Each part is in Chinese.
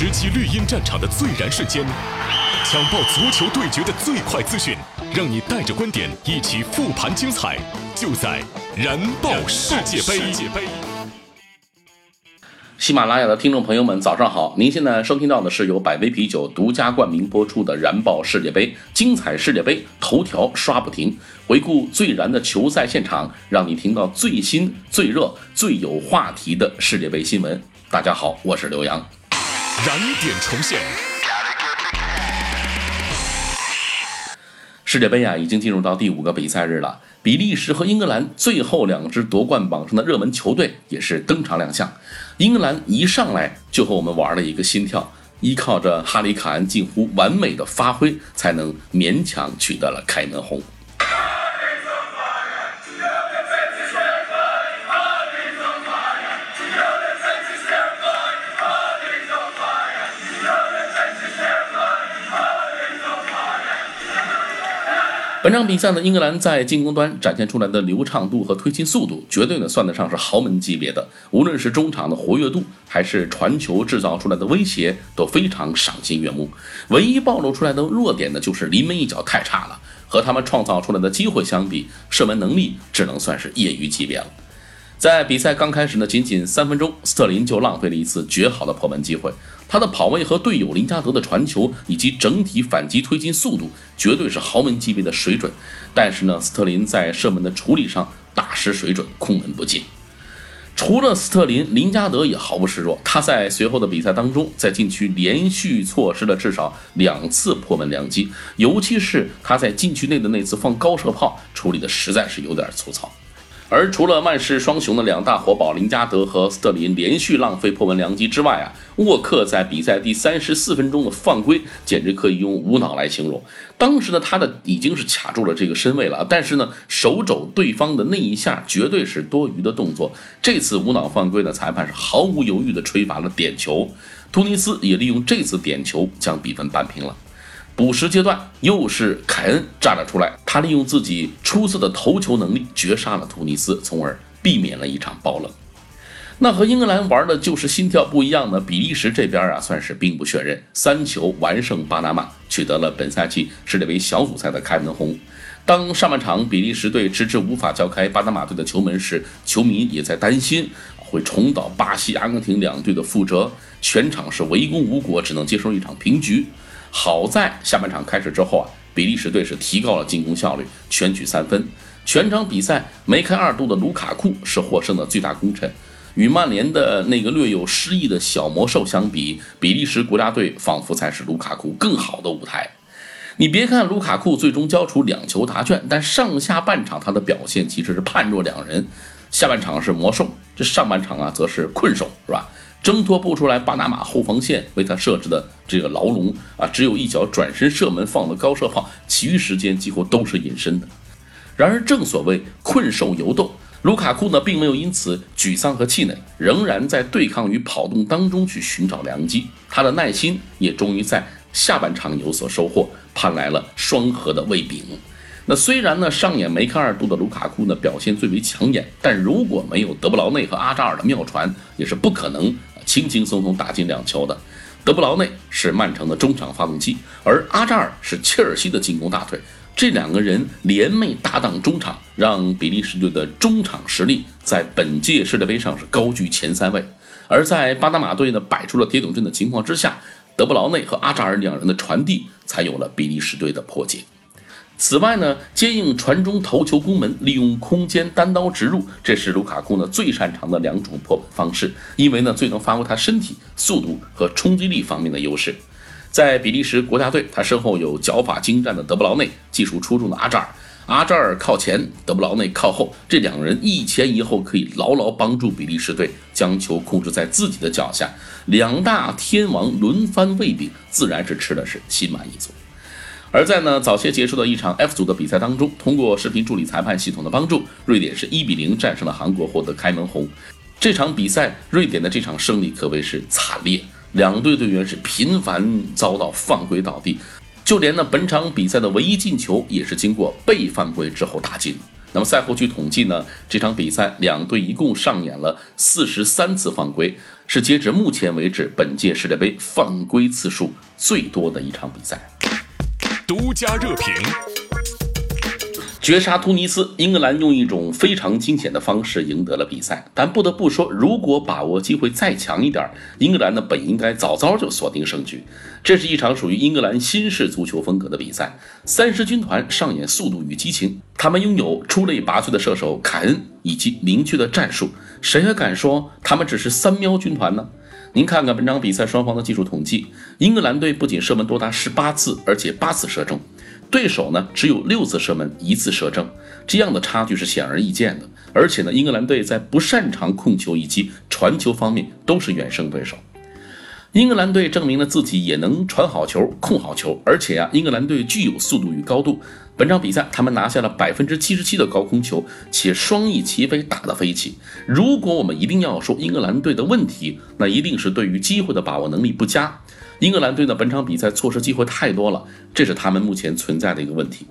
直击绿茵战场的最燃瞬间，抢爆足球对决的最快资讯，让你带着观点一起复盘精彩，就在燃爆世界杯。喜马拉雅的听众朋友们，早上好！您现在收听到的是由百威啤酒独家冠名播出的《燃爆世界杯》，精彩世界杯头条刷不停，回顾最燃的球赛现场，让你听到最新、最热、最有话题的世界杯新闻。大家好，我是刘洋。燃点重现，世界杯啊，已经进入到第五个比赛日了。比利时和英格兰最后两支夺冠榜上的热门球队也是登场亮相。英格兰一上来就和我们玩了一个心跳，依靠着哈里卡恩近乎完美的发挥，才能勉强取得了开门红。本场比赛呢，英格兰在进攻端展现出来的流畅度和推进速度，绝对呢算得上是豪门级别的。无论是中场的活跃度，还是传球制造出来的威胁，都非常赏心悦目。唯一暴露出来的弱点呢，就是临门一脚太差了。和他们创造出来的机会相比，射门能力只能算是业余级别了。在比赛刚开始呢，仅仅三分钟，斯特林就浪费了一次绝好的破门机会。他的跑位和队友林加德的传球，以及整体反击推进速度，绝对是豪门级别的水准。但是呢，斯特林在射门的处理上大失水准，空门不进。除了斯特林，林加德也毫不示弱。他在随后的比赛当中，在禁区连续错失了至少两次破门良机，尤其是他在禁区内的那次放高射炮，处理的实在是有点粗糙。而除了曼市双雄的两大活宝林加德和斯特林连续浪费破门良机之外啊，沃克在比赛第三十四分钟的犯规简直可以用无脑来形容。当时呢，他的已经是卡住了这个身位了，但是呢，手肘对方的那一下绝对是多余的动作。这次无脑犯规的裁判是毫无犹豫的吹罚了点球，突尼斯也利用这次点球将比分扳平了。补时阶段，又是凯恩站了出来，他利用自己出色的头球能力绝杀了突尼斯，从而避免了一场爆冷。那和英格兰玩的就是心跳不一样的，比利时这边啊算是兵不血刃，三球完胜巴拿马，取得了本赛季世界杯小组赛的开门红。当上半场比利时队迟迟无法敲开巴拿马队的球门时，球迷也在担心会重蹈巴西、阿根廷两队的覆辙，全场是围攻无果，只能接受一场平局。好在下半场开始之后啊，比利时队是提高了进攻效率，全取三分。全场比赛梅开二度的卢卡库是获胜的最大功臣。与曼联的那个略有失意的小魔兽相比，比利时国家队仿佛才是卢卡库更好的舞台。你别看卢卡库最终交出两球答卷，但上下半场他的表现其实是判若两人。下半场是魔兽，这上半场啊则是困兽，是吧？挣脱不出来巴拿马后防线为他设置的这个牢笼啊，只有一脚转身射门放的高射炮，其余时间几乎都是隐身的。然而正所谓困兽犹斗，卢卡库呢并没有因此沮丧和气馁，仍然在对抗与跑动当中去寻找良机。他的耐心也终于在下半场有所收获，盼来了双核的卫饼。那虽然呢上演梅开二度的卢卡库呢表现最为抢眼，但如果没有德布劳内和阿扎尔的妙传，也是不可能。轻轻松松打进两球的德布劳内是曼城的中场发动机，而阿扎尔是切尔西的进攻大腿。这两个人联袂搭档中场，让比利时队的中场实力在本届世界杯上是高居前三位。而在巴拿马队呢摆出了铁桶阵的情况之下，德布劳内和阿扎尔两人的传递才有了比利时队的破解。此外呢，接应传中头球攻门，利用空间单刀直入，这是卢卡库呢最擅长的两种破门方式，因为呢最能发挥他身体速度和冲击力方面的优势。在比利时国家队，他身后有脚法精湛的德布劳内，技术出众的阿扎尔。阿扎尔靠前，德布劳内靠后，这两人一前一后，可以牢牢帮助比利时队将球控制在自己的脚下。两大天王轮番喂饼，自然是吃的是心满意足。而在呢早些结束的一场 F 组的比赛当中，通过视频助理裁判系统的帮助，瑞典是一比零战胜了韩国，获得开门红。这场比赛，瑞典的这场胜利可谓是惨烈，两队队员是频繁遭到犯规倒地，就连呢本场比赛的唯一进球也是经过被犯规之后打进。那么赛后据统计呢，这场比赛两队一共上演了四十三次犯规，是截止目前为止本届世界杯犯规次数最多的一场比赛。独家热评。绝杀突尼斯，英格兰用一种非常惊险的方式赢得了比赛。但不得不说，如果把握机会再强一点，英格兰呢本应该早早就锁定胜局。这是一场属于英格兰新式足球风格的比赛，三狮军团上演速度与激情，他们拥有出类拔萃的射手凯恩以及明确的战术。谁还敢说他们只是三喵军团呢？您看看本场比赛双方的技术统计，英格兰队不仅射门多达十八次，而且八次射中。对手呢只有六次射门，一次射正，这样的差距是显而易见的。而且呢，英格兰队在不擅长控球以及传球方面都是远胜对手。英格兰队证明了自己也能传好球、控好球，而且啊，英格兰队具有速度与高度。本场比赛他们拿下了百分之七十七的高空球，且双翼齐飞，打得飞起。如果我们一定要说英格兰队的问题，那一定是对于机会的把握能力不佳。英格兰队呢，本场比赛错失机会太多了，这是他们目前存在的一个问题。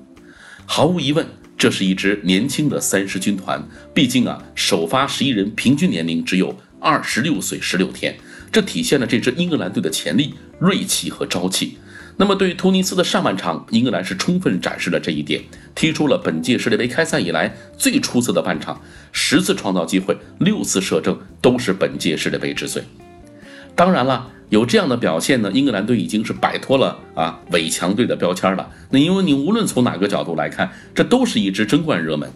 毫无疑问，这是一支年轻的三狮军团。毕竟啊，首发十一人平均年龄只有二十六岁十六天，这体现了这支英格兰队的潜力、锐气和朝气。那么，对于突尼斯的上半场，英格兰是充分展示了这一点，踢出了本届世界杯开赛以来最出色的半场，十次创造机会，六次射正，都是本届世界杯之最。当然了。有这样的表现呢，英格兰队已经是摆脱了啊伪强队的标签了。那因为你无论从哪个角度来看，这都是一支争冠热门。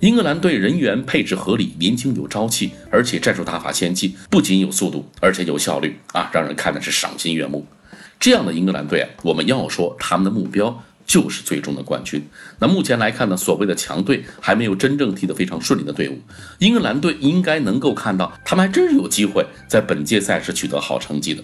英格兰队人员配置合理，年轻有朝气，而且战术打法先进，不仅有速度，而且有效率啊，让人看的是赏心悦目。这样的英格兰队啊，我们要说他们的目标。就是最终的冠军。那目前来看呢，所谓的强队还没有真正踢得非常顺利的队伍。英格兰队应该能够看到，他们还真是有机会在本届赛事取得好成绩的。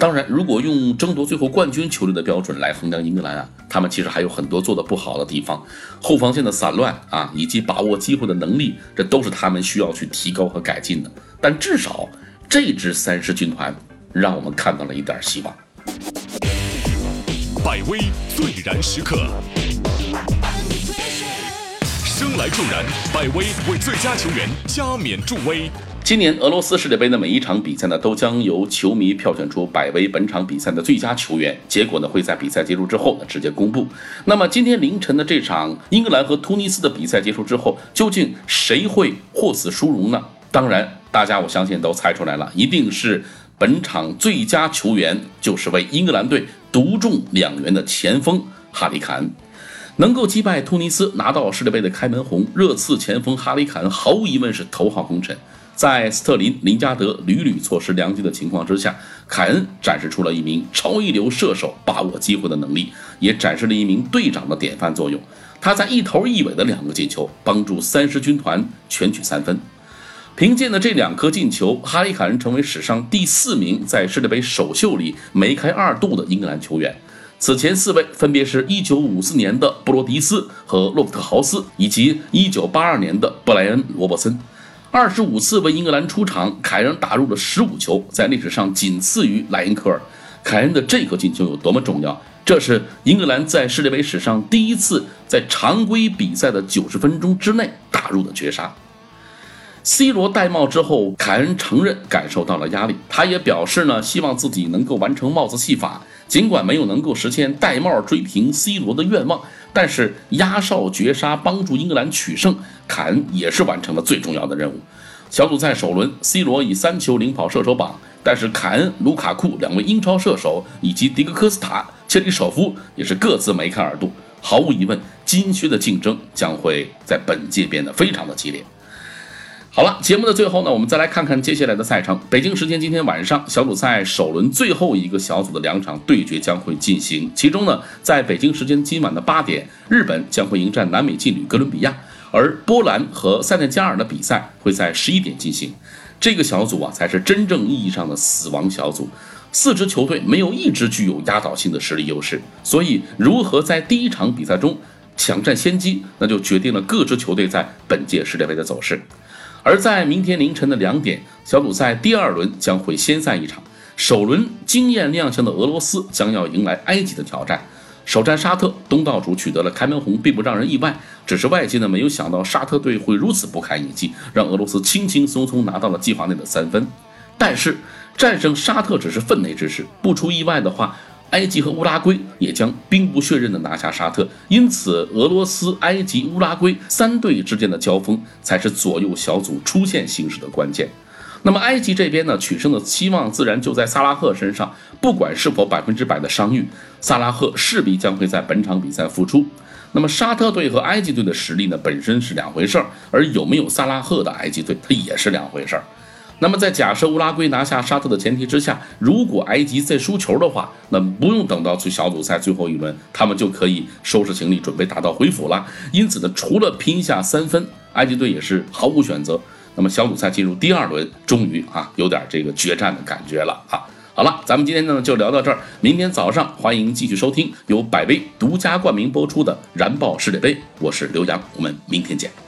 当然，如果用争夺最后冠军球队的标准来衡量英格兰啊，他们其实还有很多做的不好的地方，后防线的散乱啊，以及把握机会的能力，这都是他们需要去提高和改进的。但至少这支三狮军团让我们看到了一点希望。百威最燃时刻，生来就燃，百威为最佳球员加冕助威。今年俄罗斯世界杯的每一场比赛呢，都将由球迷票选出百威本场比赛的最佳球员，结果呢会在比赛结束之后呢直接公布。那么今天凌晨的这场英格兰和突尼斯的比赛结束之后，究竟谁会获此殊荣呢？当然，大家我相信都猜出来了，一定是。本场最佳球员就是为英格兰队独中两元的前锋哈里坎，能够击败突尼斯拿到世界杯的开门红，热刺前锋哈里坎毫无疑问是头号功臣。在斯特林、林加德屡屡错失良机的情况之下，凯恩展示出了一名超一流射手把握机会的能力，也展示了一名队长的典范作用。他在一头一尾的两个进球，帮助三狮军团全取三分。凭借的这两颗进球，哈里凯恩成为史上第四名在世界杯首秀里梅开二度的英格兰球员。此前四位分别是一九五四年的布罗迪斯和洛夫特豪斯，以及一九八二年的布莱恩罗伯森。二十五次为英格兰出场，凯恩打入了十五球，在历史上仅次于莱因克尔。凯恩的这颗进球有多么重要？这是英格兰在世界杯史上第一次在常规比赛的九十分钟之内打入的绝杀。C 罗戴帽之后，凯恩承认感受到了压力，他也表示呢，希望自己能够完成帽子戏法。尽管没有能够实现戴帽追平 C 罗的愿望，但是压哨绝杀帮助英格兰取胜，凯恩也是完成了最重要的任务。小组赛首轮，C 罗以三球领跑射手榜，但是凯恩、卢卡库两位英超射手以及迪格科斯塔、切里舍夫也是各自梅开二度。毫无疑问，金靴的竞争将会在本届变得非常的激烈。好了，节目的最后呢，我们再来看看接下来的赛程。北京时间今天晚上，小组赛首轮最后一个小组的两场对决将会进行。其中呢，在北京时间今晚的八点，日本将会迎战南美劲旅哥伦比亚，而波兰和塞内加尔的比赛会在十一点进行。这个小组啊，才是真正意义上的死亡小组，四支球队没有一支具有压倒性的实力优势，所以如何在第一场比赛中抢占先机，那就决定了各支球队在本届世界杯的走势。而在明天凌晨的两点，小组赛第二轮将会先赛一场。首轮惊艳亮相的俄罗斯将要迎来埃及的挑战。首战沙特，东道主取得了开门红，并不让人意外。只是外界呢没有想到沙特队会如此不堪一击，让俄罗斯轻轻松松拿到了计划内的三分。但是战胜沙特只是分内之事，不出意外的话，埃及和乌拉圭也将兵不血刃地拿下沙特。因此，俄罗斯、埃及、乌拉圭三队之间的交锋才是左右小组出线形势的关键。那么埃及这边呢，取胜的期望自然就在萨拉赫身上。不管是否百分之百的伤愈，萨拉赫势必将会在本场比赛复出。那么沙特队和埃及队的实力呢，本身是两回事儿，而有没有萨拉赫的埃及队，它也是两回事儿。那么在假设乌拉圭拿下沙特的前提之下，如果埃及再输球的话，那不用等到去小组赛最后一轮，他们就可以收拾行李准备打道回府了。因此呢，除了拼下三分，埃及队也是毫无选择。那么小组赛进入第二轮，终于啊，有点这个决战的感觉了啊。好了，咱们今天呢就聊到这儿。明天早上欢迎继续收听由百威独家冠名播出的《燃爆世界杯》，我是刘洋，我们明天见。